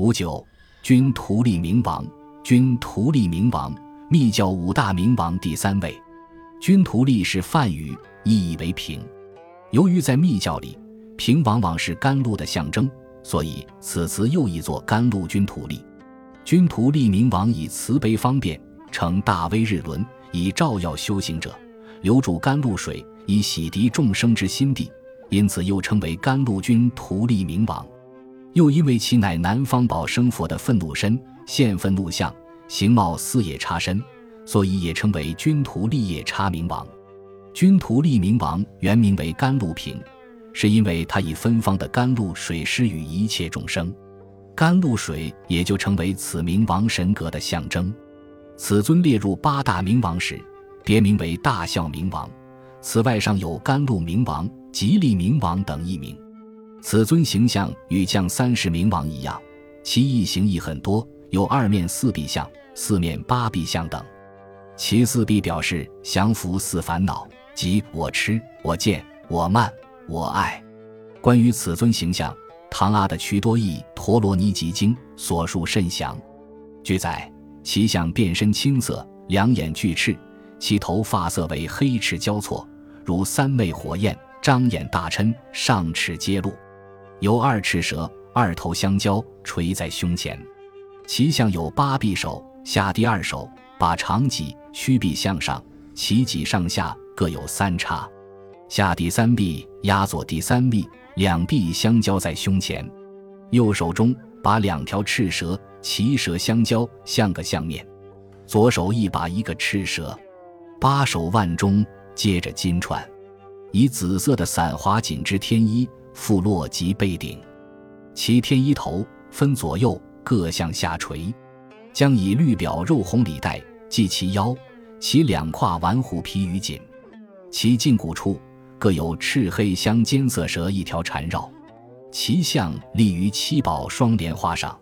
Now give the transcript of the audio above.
五九，君图利明王，君图利明王，密教五大明王第三位。君图利是梵语，意义为平。由于在密教里，平往往是甘露的象征，所以此词又译作甘露君图利。君图利明王以慈悲方便，乘大威日轮，以照耀修行者，留住甘露水，以洗涤众生之心地，因此又称为甘露君图利明王。又因为其乃南方宝生佛的愤怒身，现愤怒相，形貌似野叉身，所以也称为君图利夜叉明王。君图利明王原名为甘露平，是因为他以芬芳的甘露水施予一切众生。甘露水也就成为此明王神格的象征。此尊列入八大明王时，别名为大孝明王。此外尚有甘露明王、吉利明王等一名。此尊形象与降三十明王一样，其异形亦很多，有二面四臂像、四面八臂像等。其四臂表示降服四烦恼，即我痴、我见、我慢、我爱。关于此尊形象。唐阿的《祛多译陀罗尼集经》所述甚详。据载，其相变身青色，两眼巨赤，其头发色为黑赤交错，如三昧火焰，张眼大嗔，上齿揭露，有二赤蛇，二头相交垂在胸前。其相有八臂手，下第二手，把长戟，曲臂向上，其戟上下各有三叉，下第三臂压左第三臂。两臂相交在胸前，右手中把两条赤蛇，其蛇相交，像个相面；左手一把一个赤蛇，八手腕中接着金串，以紫色的散华锦织天衣，腹落及背顶。其天一头分左右各向下垂，将以绿表肉红里带系其腰，其两胯玩虎皮于锦，其胫骨处。各有赤黑相间色蛇一条缠绕，其象立于七宝双莲花上。